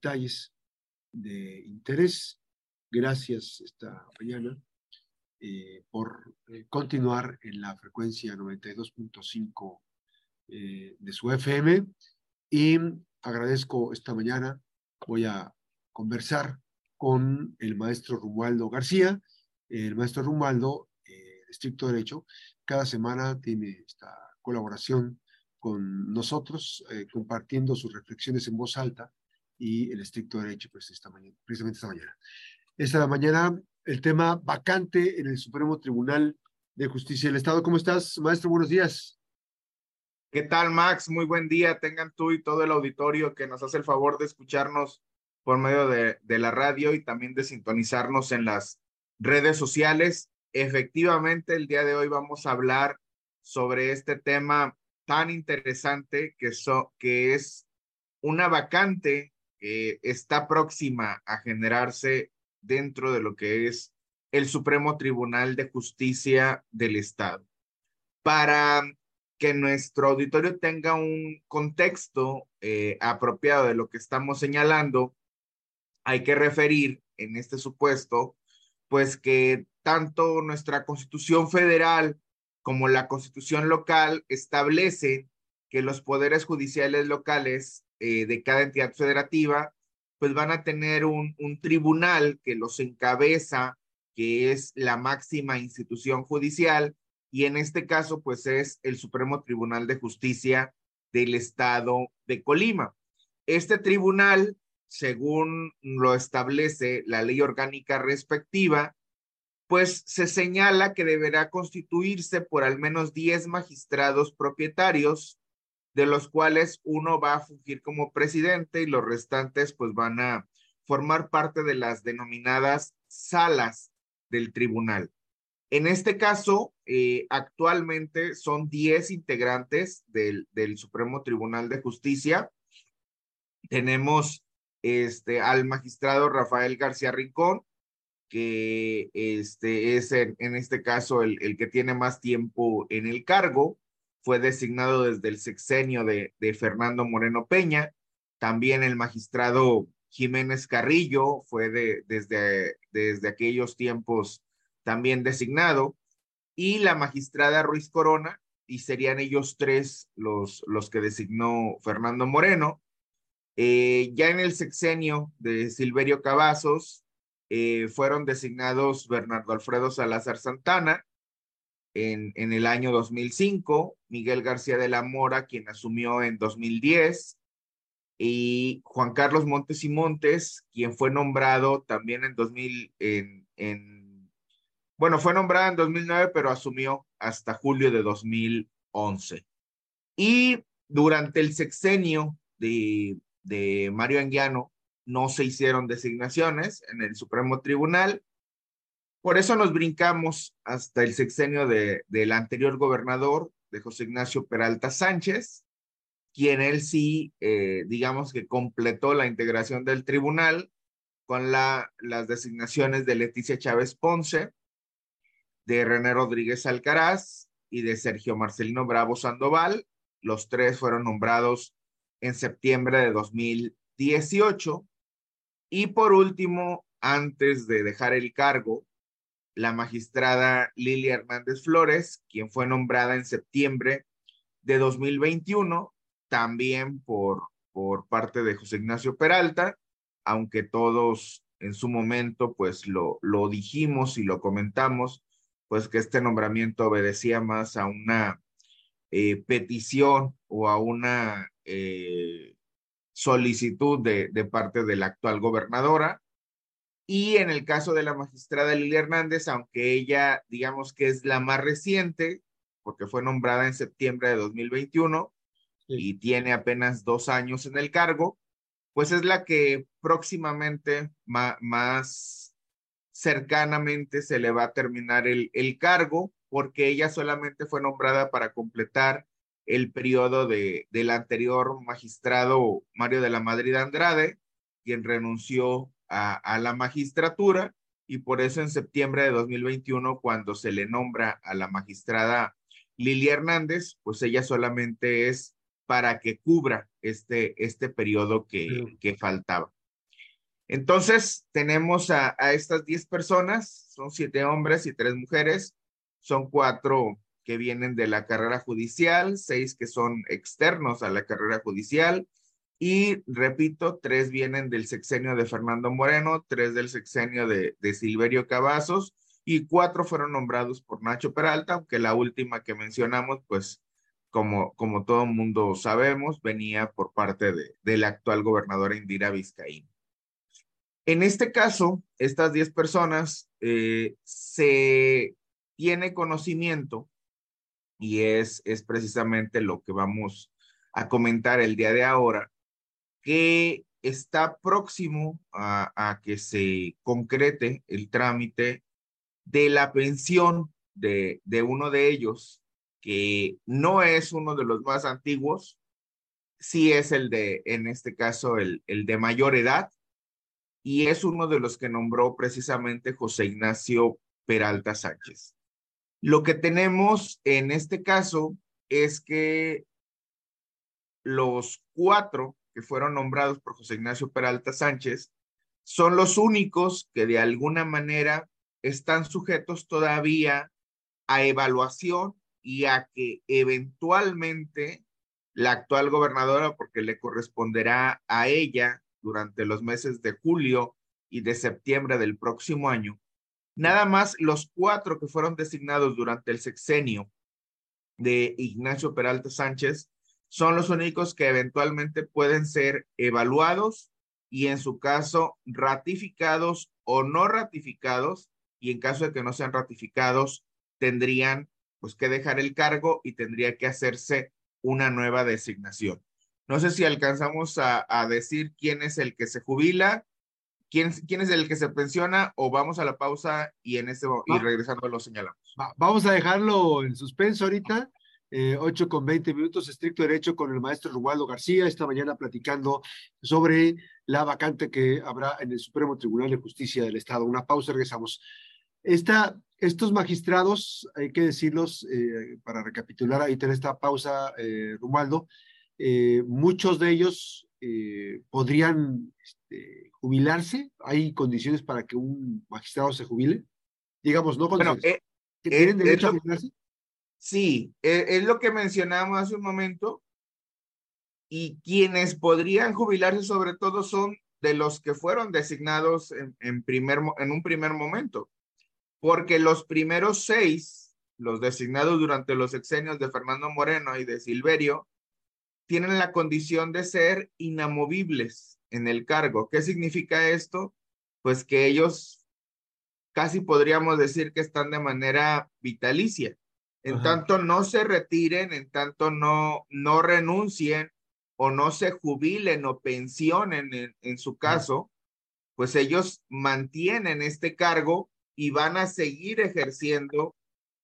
detalles de interés. Gracias esta mañana eh, por eh, continuar en la frecuencia 92.5 eh, de su FM y agradezco esta mañana, voy a conversar con el maestro Romualdo García. El maestro Romualdo, de estricto derecho, cada semana tiene esta colaboración con nosotros, compartiendo sus reflexiones en voz alta y el estricto derecho, pues esta mañana, precisamente esta mañana. Esta mañana el tema vacante en el Supremo Tribunal de Justicia del Estado. ¿Cómo estás, maestro? Buenos días. ¿Qué tal, Max? Muy buen día. Tengan tú y todo el auditorio que nos hace el favor de escucharnos por medio de, de la radio y también de sintonizarnos en las redes sociales. Efectivamente, el día de hoy vamos a hablar sobre este tema tan interesante que, so, que es una vacante que está próxima a generarse dentro de lo que es el Supremo Tribunal de Justicia del Estado. Para que nuestro auditorio tenga un contexto eh, apropiado de lo que estamos señalando, hay que referir en este supuesto, pues que tanto nuestra Constitución Federal como la Constitución local establecen que los poderes judiciales locales eh, de cada entidad federativa pues van a tener un, un tribunal que los encabeza, que es la máxima institución judicial, y en este caso, pues es el Supremo Tribunal de Justicia del Estado de Colima. Este tribunal, según lo establece la ley orgánica respectiva, pues se señala que deberá constituirse por al menos 10 magistrados propietarios de los cuales uno va a fungir como presidente y los restantes pues van a formar parte de las denominadas salas del tribunal. En este caso, eh, actualmente son 10 integrantes del, del, Supremo Tribunal de Justicia. Tenemos este, al magistrado Rafael García Rincón, que este, es en, en este caso el, el, que tiene más tiempo en el cargo fue designado desde el sexenio de, de Fernando Moreno Peña. También el magistrado Jiménez Carrillo fue de, desde, desde aquellos tiempos también designado. Y la magistrada Ruiz Corona, y serían ellos tres los, los que designó Fernando Moreno. Eh, ya en el sexenio de Silverio Cavazos eh, fueron designados Bernardo Alfredo Salazar Santana, en, el año 2005, Miguel García de la Mora, quien asumió en 2010, y Juan Carlos Montes y Montes, quien fue nombrado también en 2000, en, en, bueno, fue nombrado en 2009, pero asumió hasta julio de 2011. Y durante el sexenio de, de Mario Anguiano, no se hicieron designaciones en el Supremo Tribunal por eso nos brincamos hasta el sexenio de, del anterior gobernador, de José Ignacio Peralta Sánchez, quien él sí, eh, digamos que completó la integración del tribunal con la, las designaciones de Leticia Chávez Ponce, de René Rodríguez Alcaraz y de Sergio Marcelino Bravo Sandoval. Los tres fueron nombrados en septiembre de 2018. Y por último, antes de dejar el cargo, la magistrada Lilia Hernández Flores, quien fue nombrada en septiembre de 2021, también por, por parte de José Ignacio Peralta, aunque todos en su momento pues lo, lo dijimos y lo comentamos, pues que este nombramiento obedecía más a una eh, petición o a una eh, solicitud de, de parte de la actual gobernadora, y en el caso de la magistrada Lilia Hernández, aunque ella, digamos que es la más reciente, porque fue nombrada en septiembre de 2021 sí. y tiene apenas dos años en el cargo, pues es la que próximamente, ma más cercanamente, se le va a terminar el, el cargo, porque ella solamente fue nombrada para completar el periodo de, del anterior magistrado Mario de la Madrid Andrade, quien renunció a, a, la magistratura y por eso en septiembre de 2021, cuando se le nombra a la magistrada Lilia Hernández, pues ella solamente es para que cubra este, este periodo que, que faltaba. Entonces, tenemos a, a estas 10 personas, son siete hombres y tres mujeres, son cuatro que vienen de la carrera judicial, seis que son externos a la carrera judicial y, repito, tres vienen del sexenio de Fernando Moreno, tres del sexenio de, de Silverio Cavazos y cuatro fueron nombrados por Nacho Peralta, aunque la última que mencionamos, pues como, como todo mundo sabemos, venía por parte de, actual gobernadora Indira Vizcaín. En este caso, estas 10 personas eh, se tiene conocimiento y es, es precisamente lo que vamos a comentar el día de ahora, que está próximo a, que se concrete el trámite de la pensión de, de uno de ellos, que no es uno de los más antiguos, sí es el de, en este caso, el, el de mayor edad, y es uno de los que nombró precisamente José Ignacio Peralta Sánchez. Lo que tenemos en este caso es que los cuatro fueron nombrados por José Ignacio Peralta Sánchez son los únicos que de alguna manera están sujetos todavía a evaluación y a que eventualmente la actual gobernadora, porque le corresponderá a ella durante los meses de julio y de septiembre del próximo año, nada más los cuatro que fueron designados durante el sexenio de Ignacio Peralta Sánchez son los únicos que eventualmente pueden ser evaluados y en su caso ratificados o no ratificados y en caso de que no sean ratificados tendrían pues que dejar el cargo y tendría que hacerse una nueva designación. No sé si alcanzamos a, decir quién es el que se jubila, quién, quién es el que se pensiona o vamos a la pausa y, en este, y regresando lo señalamos. vamos a dejarlo en suspenso ahorita. Eh, 8 con 20 minutos, estricto derecho con el maestro Rubaldo García, esta mañana platicando sobre la vacante que habrá en el Supremo Tribunal de Justicia del Estado. Una pausa, regresamos. Esta, estos magistrados, hay que decirlos, eh, para recapitular ahí en esta pausa, eh, Rubaldo, eh, muchos de ellos eh, podrían este, jubilarse. ¿Hay condiciones para que un magistrado se jubile? Digamos, ¿no? Bueno, eh, ¿Tienen derecho a jubilarse? Sí, es lo que mencionamos hace un momento. Y quienes podrían jubilarse sobre todo son de los que fueron designados en, en, primer, en un primer momento. Porque los primeros seis, los designados durante los exenios de Fernando Moreno y de Silverio, tienen la condición de ser inamovibles en el cargo. ¿Qué significa esto? Pues que ellos casi podríamos decir que están de manera vitalicia. En tanto no se retiren, en tanto no, no renuncien o no se jubilen o pensionen en, en su caso, pues ellos mantienen este cargo y van a seguir ejerciendo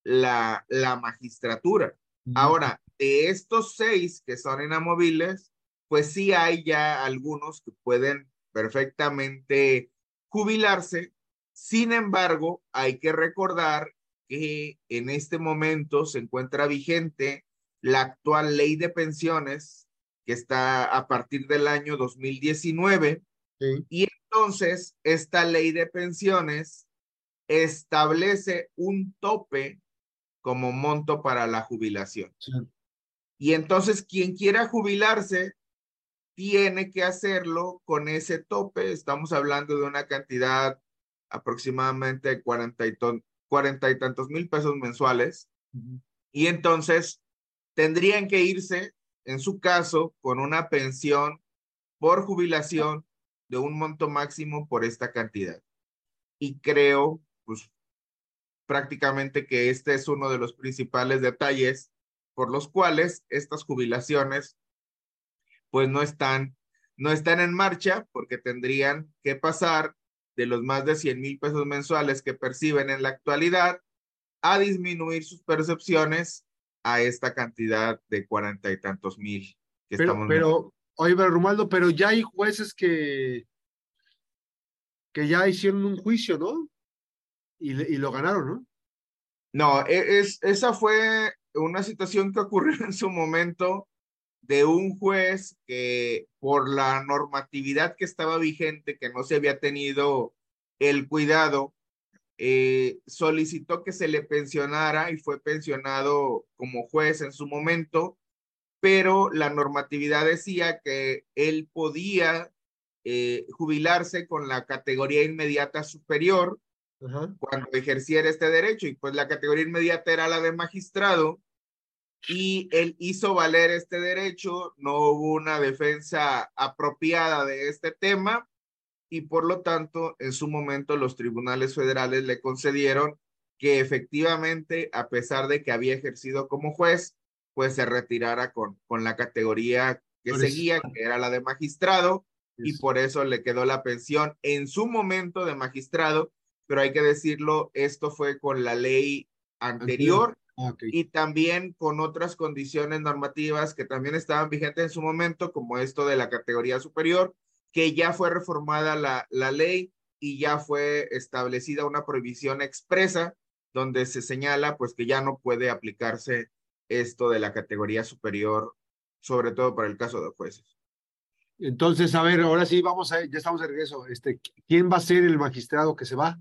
la, la magistratura. Ahora, de estos seis que son inamovibles, pues sí hay ya algunos que pueden perfectamente jubilarse. Sin embargo, hay que recordar que en este momento se encuentra vigente la actual ley de pensiones que está a partir del año 2019. Y entonces esta ley de pensiones establece un tope como monto para la jubilación. Y entonces quien quiera jubilarse tiene que hacerlo con ese tope. Estamos hablando de una cantidad aproximadamente de 40 y, cuarenta y tantos mil pesos mensuales. Y entonces tendrían que irse, en su caso, con una pensión por jubilación de un monto máximo por esta cantidad. Y creo, pues prácticamente que este es uno de los principales detalles por los cuales estas jubilaciones pues no están, no están en marcha porque tendrían que pasar de los más de 100 mil pesos mensuales que perciben en la actualidad a disminuir sus percepciones a esta cantidad de cuarenta y tantos mil que pero, estamos Pero, oye, Romualdo, pero ya hay jueces que, que ya hicieron un juicio, ¿no? y, y lo ganaron, ¿no? No, e, es, esa fue una situación que ocurrió en su momento de un juez que por la normatividad que estaba vigente, que no se había tenido el cuidado, eh, solicitó que se le pensionara y fue pensionado como juez en su momento, pero la normatividad decía que él podía eh, jubilarse con la categoría inmediata superior cuando ejerciera este derecho y pues la categoría inmediata era la de magistrado y él hizo valer este derecho, no hubo una defensa apropiada de este tema y por lo tanto en su momento los tribunales federales le concedieron que efectivamente, a pesar de que había ejercido como juez, pues se retirara con, con la categoría que seguía, que era la de magistrado, y por eso le quedó la pensión en su momento de magistrado, pero hay que decirlo, esto fue con la ley anterior Ah, y también con otras condiciones normativas que también estaban vigentes en su momento, como esto de la categoría superior, que ya fue reformada la, la ley y ya fue establecida una prohibición expresa donde se señala pues que ya no puede aplicarse esto de la categoría superior, sobre todo para el caso de jueces. Entonces, a ver, ahora sí, vamos a, ya estamos de regreso. Este, ¿Quién va a ser el magistrado que se va?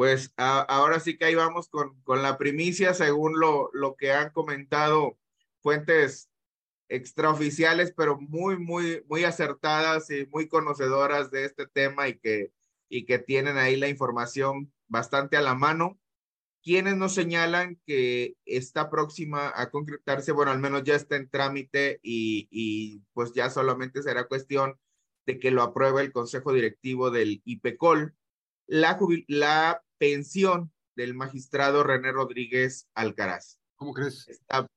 Pues ahora sí que ahí vamos con, con la primicia, según lo, lo que han comentado fuentes extraoficiales, pero muy, muy, muy acertadas y muy conocedoras de este tema y que, y que tienen ahí la información bastante a la mano. Quienes nos señalan que está próxima a concretarse, bueno, al menos ya está en trámite y, y pues ya solamente será cuestión de que lo apruebe el Consejo Directivo del IPECOL. La, la pensión del magistrado René Rodríguez Alcaraz. ¿Cómo crees?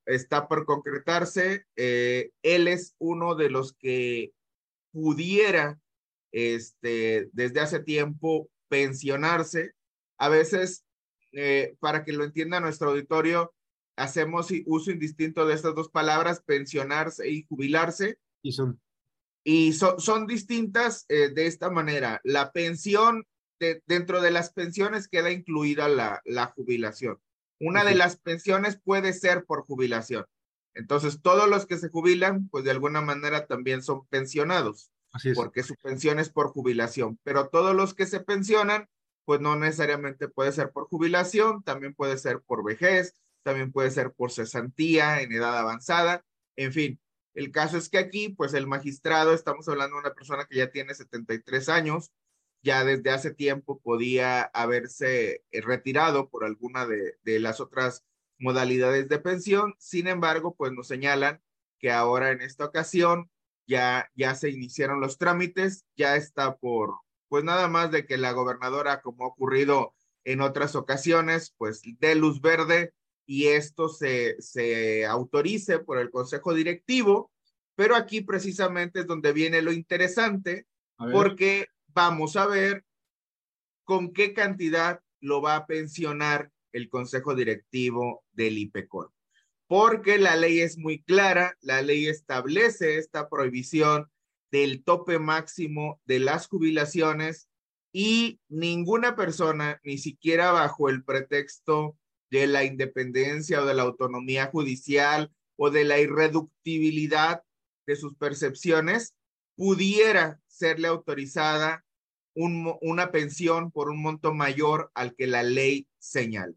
Está, por concretarse. Eh, él es uno de los que pudiera, este, desde hace tiempo, pensionarse. A veces, eh, para que lo entienda nuestro auditorio, hacemos uso indistinto de estas dos palabras, pensionarse y jubilarse. Y son. Y son distintas eh, de esta manera. La pensión dentro de las pensiones queda incluida la, la jubilación. Una de las pensiones puede ser por jubilación. Entonces, todos los que se jubilan, pues de alguna manera también son pensionados, porque su pensión es por jubilación. Pero todos los que se pensionan, pues no necesariamente puede ser por jubilación, también puede ser por vejez, también puede ser por cesantía en edad avanzada, en fin. El caso es que aquí, pues el magistrado, estamos hablando de una persona que ya tiene 73 años, ya desde hace tiempo podía haberse eh, retirado por alguna de, las otras modalidades de pensión. Sin embargo, pues nos señalan que ahora en esta ocasión ya, ya se iniciaron los trámites, ya está por, pues nada más de que la gobernadora, como ha ocurrido en otras ocasiones, pues dé luz verde y esto se, se autorice por el Consejo Directivo. Pero aquí precisamente es donde viene lo interesante, porque vamos a ver con qué cantidad lo va a pensionar el Consejo Directivo del IPECOL. Porque la ley es muy clara, la ley establece esta prohibición del tope máximo de las jubilaciones y ninguna persona, ni siquiera bajo el pretexto de la independencia o de la autonomía judicial o de la irreductibilidad de sus percepciones, pudiera serle autorizada una pensión por un monto mayor al que la ley señala.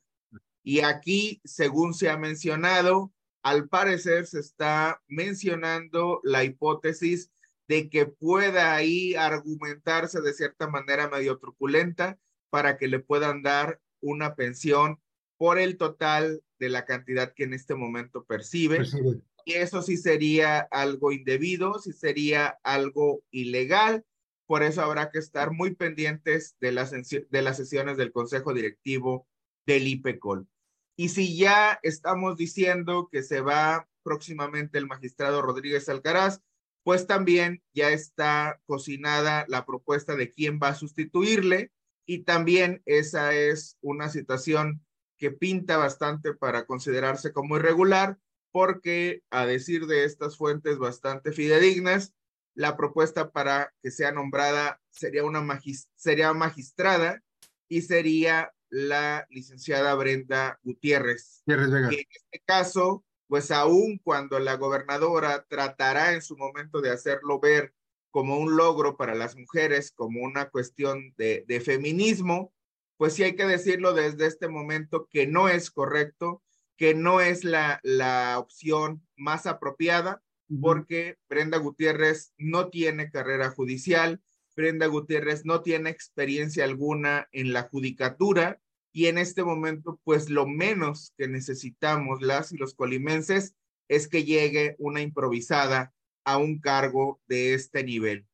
Y aquí, según se ha mencionado, al parecer se está mencionando la hipótesis de que pueda ahí argumentarse de cierta manera medio truculenta para que le puedan dar una pensión por el total de la cantidad que en este momento percibe. Y eso sí sería algo indebido, sí sería algo ilegal por eso habrá que estar muy pendientes de las, de las sesiones del Consejo Directivo del IPECOL. Y si ya estamos diciendo que se va próximamente el magistrado Rodríguez Alcaraz, pues también ya está cocinada la propuesta de quién va a sustituirle y también esa es una situación que pinta bastante para considerarse como irregular porque a decir de estas fuentes bastante fidedignas, la propuesta para que sea nombrada sería una sería magistrada y sería la licenciada Brenda Gutiérrez. Gutiérrez en este caso, pues aún cuando la gobernadora tratará en su momento de hacerlo ver como un logro para las mujeres, como una cuestión de, de feminismo, pues sí hay que decirlo desde este momento que no es correcto, que no es la, la opción más apropiada, porque Brenda Gutiérrez no tiene carrera judicial, Brenda Gutiérrez no tiene experiencia alguna en la judicatura y en este momento, pues lo menos que necesitamos las y los colimenses es que llegue una improvisada a un cargo de este nivel.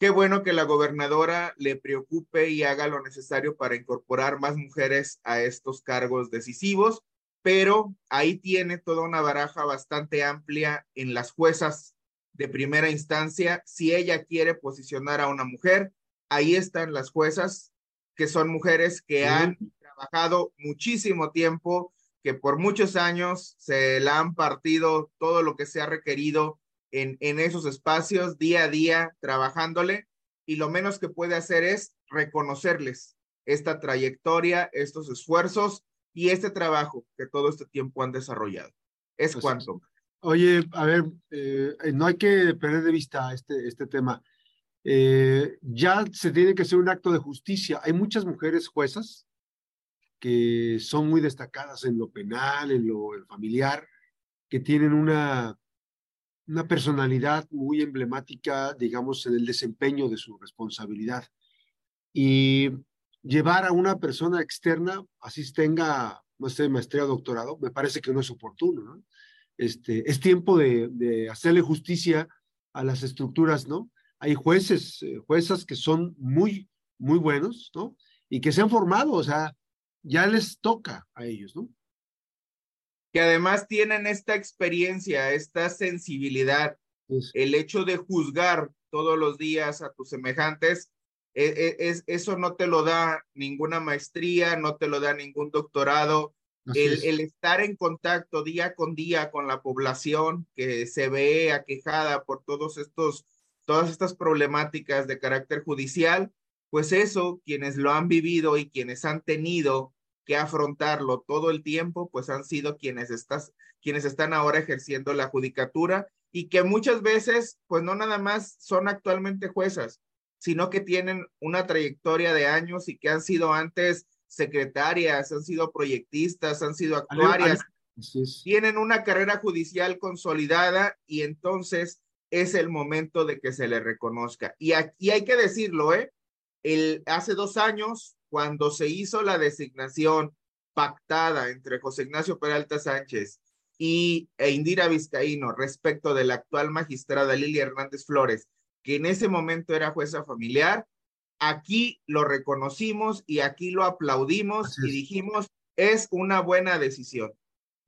Qué bueno que la gobernadora le preocupe y haga lo necesario para incorporar más mujeres a estos cargos decisivos, pero ahí tiene toda una baraja bastante amplia en las juezas de primera instancia. Si ella quiere posicionar a una mujer, ahí están las juezas, que son mujeres que han trabajado muchísimo tiempo, que por muchos años se la han partido todo lo que se ha requerido en, en esos espacios día a día trabajándole y lo menos que puede hacer es reconocerles esta trayectoria, estos esfuerzos y este trabajo que todo este tiempo han desarrollado. Es pues. Oye, a ver, eh, no hay que perder de vista este, este tema. Eh, ya se tiene que hacer un acto de justicia. Hay muchas mujeres juezas que son muy destacadas en lo penal, en lo familiar, que tienen una una personalidad muy emblemática, digamos, en el desempeño de su responsabilidad. Y llevar a una persona externa, así tenga, no sé, maestría o doctorado, me parece que no es oportuno, ¿no? Este, es tiempo de, hacerle justicia a las estructuras, ¿no? Hay jueces, eh, juezas que son muy, muy buenos, ¿no? Y que se han formado, o sea, ya les toca a ellos, ¿no? que además tienen esta experiencia, esta sensibilidad, el hecho de juzgar todos los días a tus semejantes, e, e, es, eso no te lo da ninguna maestría, no te lo da ningún doctorado. El, el, estar en contacto día con día con la población que se ve aquejada por todos estos, todas estas problemáticas de carácter judicial, pues eso, quienes lo han vivido y quienes han tenido que afrontarlo todo el tiempo, pues han sido quienes, estás, quienes están ahora ejerciendo la judicatura y que muchas veces, pues no nada más son actualmente juezas, sino que tienen una trayectoria de años y que han sido antes secretarias, han sido proyectistas, han sido actuarias, tienen una carrera judicial consolidada y entonces es el momento de que se le reconozca. Y aquí hay que decirlo, ¿eh? El, hace dos años cuando se hizo la designación pactada entre José Ignacio Peralta Sánchez y e Indira Vizcaíno respecto de la actual magistrada Lilia Hernández Flores, que en ese momento era jueza familiar, aquí lo reconocimos y aquí lo aplaudimos y dijimos, es una buena decisión.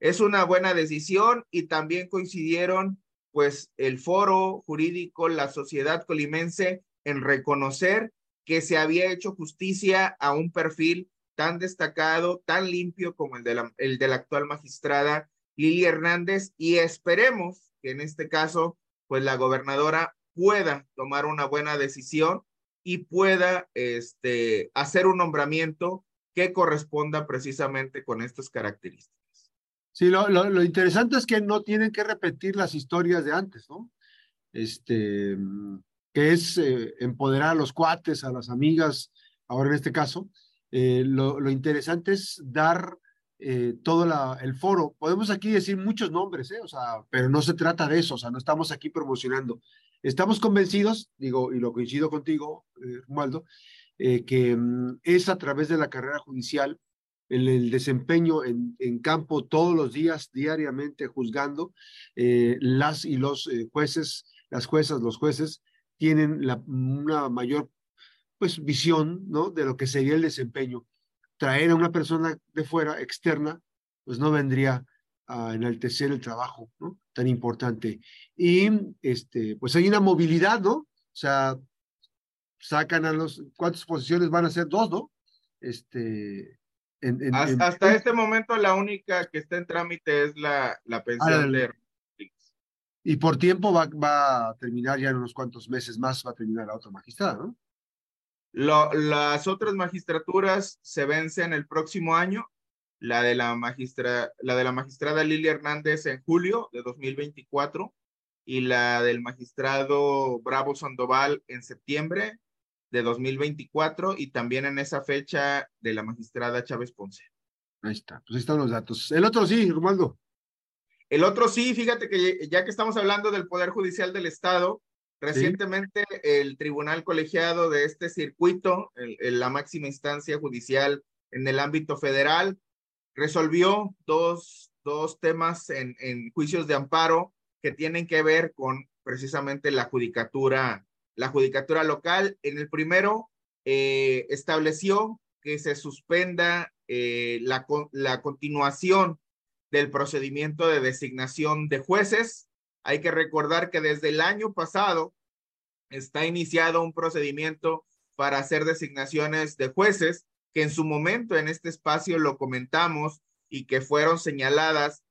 Es una buena decisión y también coincidieron pues el foro jurídico, la sociedad colimense en reconocer que se había hecho justicia a un perfil tan destacado, tan limpio como el de la, el de la actual magistrada Lili Hernández y esperemos que en este caso, pues la gobernadora pueda tomar una buena decisión y pueda este, hacer un nombramiento que corresponda precisamente con estas características. Sí, lo, lo, lo, interesante es que no tienen que repetir las historias de antes, ¿no? Este, que es eh, empoderar a los cuates, a las amigas, ahora en este caso. Eh, lo, interesante es dar eh, todo el foro. Podemos aquí decir muchos nombres, o sea, pero no se trata de eso, o sea, no estamos aquí promocionando. Estamos convencidos, digo, y lo coincido contigo, Romualdo, que mm, es a través de la carrera judicial, el, desempeño en, campo todos los días, diariamente juzgando, las y los jueces, las juezas, los jueces, tienen una mayor pues, visión ¿no? de lo que sería el desempeño. Traer a una persona de fuera, externa, pues no vendría a enaltecer el trabajo ¿no? tan importante. Y este, pues hay una movilidad, ¿no? O sea, sacan a los, ¿cuántas posiciones van a ser? Dos, ¿no? Este, hasta, este momento la única que está en trámite es la, la pensión de y por tiempo va, va, a terminar ya en unos cuantos meses más, va a terminar la otra magistrada, ¿no? Lo, las otras magistraturas se vencen el próximo año la de la, magistra, la de la magistrada Lili Hernández en julio de 2024 y la del magistrado Bravo Sandoval en septiembre de 2024 y también en esa fecha de la magistrada Chávez Ponce. Ahí está, pues ahí están los datos. El otro sí, Romualdo. El otro sí, fíjate que ya que estamos hablando del Poder Judicial del Estado, recientemente el Tribunal Colegiado de este circuito, la máxima instancia judicial en el ámbito federal, resolvió dos, dos temas en, en juicios de amparo que tienen que ver con precisamente la judicatura, la judicatura local. En el primero, eh, estableció que se suspenda eh, la, la continuación del procedimiento de designación de jueces. Hay que recordar que desde el año pasado está iniciado un procedimiento para hacer designaciones de jueces que en su momento en este espacio lo comentamos y que fueron señaladas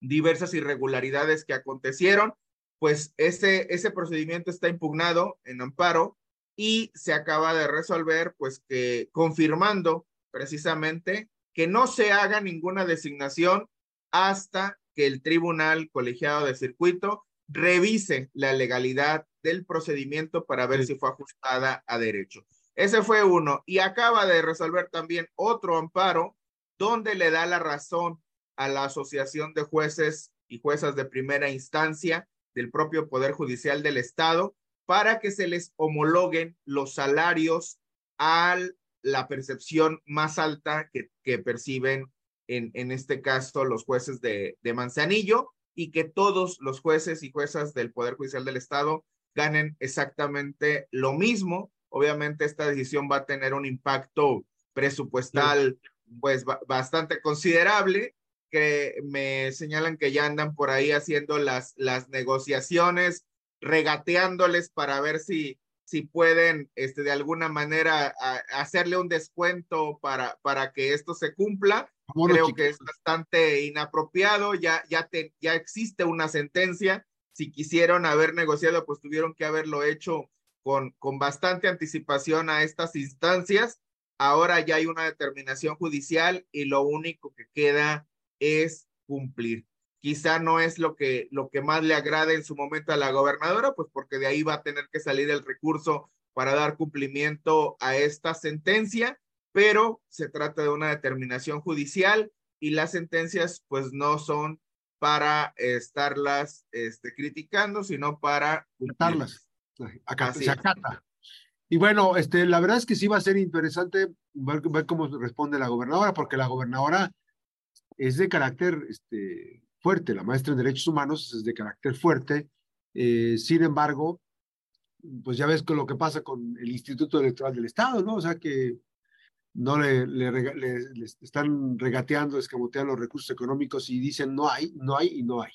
diversas irregularidades que acontecieron, pues ese, ese procedimiento está impugnado en amparo y se acaba de resolver, pues que confirmando precisamente que no se haga ninguna designación hasta que el tribunal colegiado de circuito revise la legalidad del procedimiento para ver si fue ajustada a derecho. Ese fue uno. Y acaba de resolver también otro amparo donde le da la razón a la Asociación de Jueces y Juezas de Primera Instancia del propio Poder Judicial del Estado para que se les homologuen los salarios a la percepción más alta que, que perciben en, en, este caso los jueces de, de Manzanillo y que todos los jueces y juezas del Poder Judicial del Estado ganen exactamente lo mismo obviamente esta decisión va a tener un impacto presupuestal pues bastante considerable que me señalan que ya andan por ahí haciendo las, las negociaciones, regateándoles para ver si, si pueden este, de alguna manera hacerle un descuento para, para que esto se cumpla. Creo que es bastante inapropiado, ya, ya, te, ya existe una sentencia, si quisieron haber negociado, pues tuvieron que haberlo hecho con, con bastante anticipación a estas instancias. Ahora ya hay una determinación judicial y lo único que queda es cumplir. Quizá no es lo que, lo que más le agrade en su momento a la gobernadora, pues porque de ahí va a tener que salir el recurso para dar cumplimiento a esta sentencia, pero se trata de una determinación judicial y las sentencias pues no son para estarlas este, criticando, sino para cumplirlas se acata. Y bueno, este, la verdad es que sí va a ser interesante ver, cómo responde la gobernadora, porque la gobernadora es de carácter este, fuerte, la maestra en derechos humanos es de carácter fuerte. Eh, sin embargo, pues ya ves con lo que pasa con el Instituto Electoral del Estado, ¿no? O sea que no le, le, están regateando, escamoteando los recursos económicos y dicen no hay, no hay y no hay.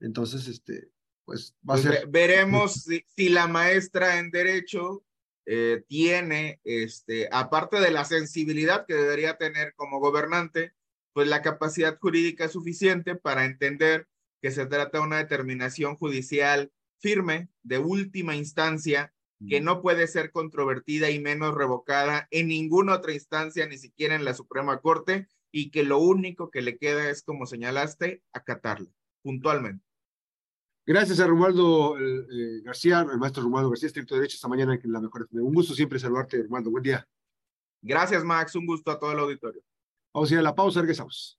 Entonces, este, pues va a pues ser... Veremos si, la maestra en derecho eh, tiene, este, aparte de la sensibilidad que debería tener como gobernante, pues la capacidad jurídica suficiente para entender que se trata de una determinación judicial firme, de última instancia, que no puede ser controvertida y menos revocada en ninguna otra instancia, ni siquiera en la Suprema Corte, y que lo único que le queda es, como señalaste, acatarlo puntualmente. Gracias a Romualdo eh, García, el maestro Romualdo García, estricto derecho, esta mañana en la mejor. Un gusto siempre saludarte, Romualdo. Buen día. Gracias, Max. Un gusto a todo el auditorio. Vamos a ir a la pausa, regresamos.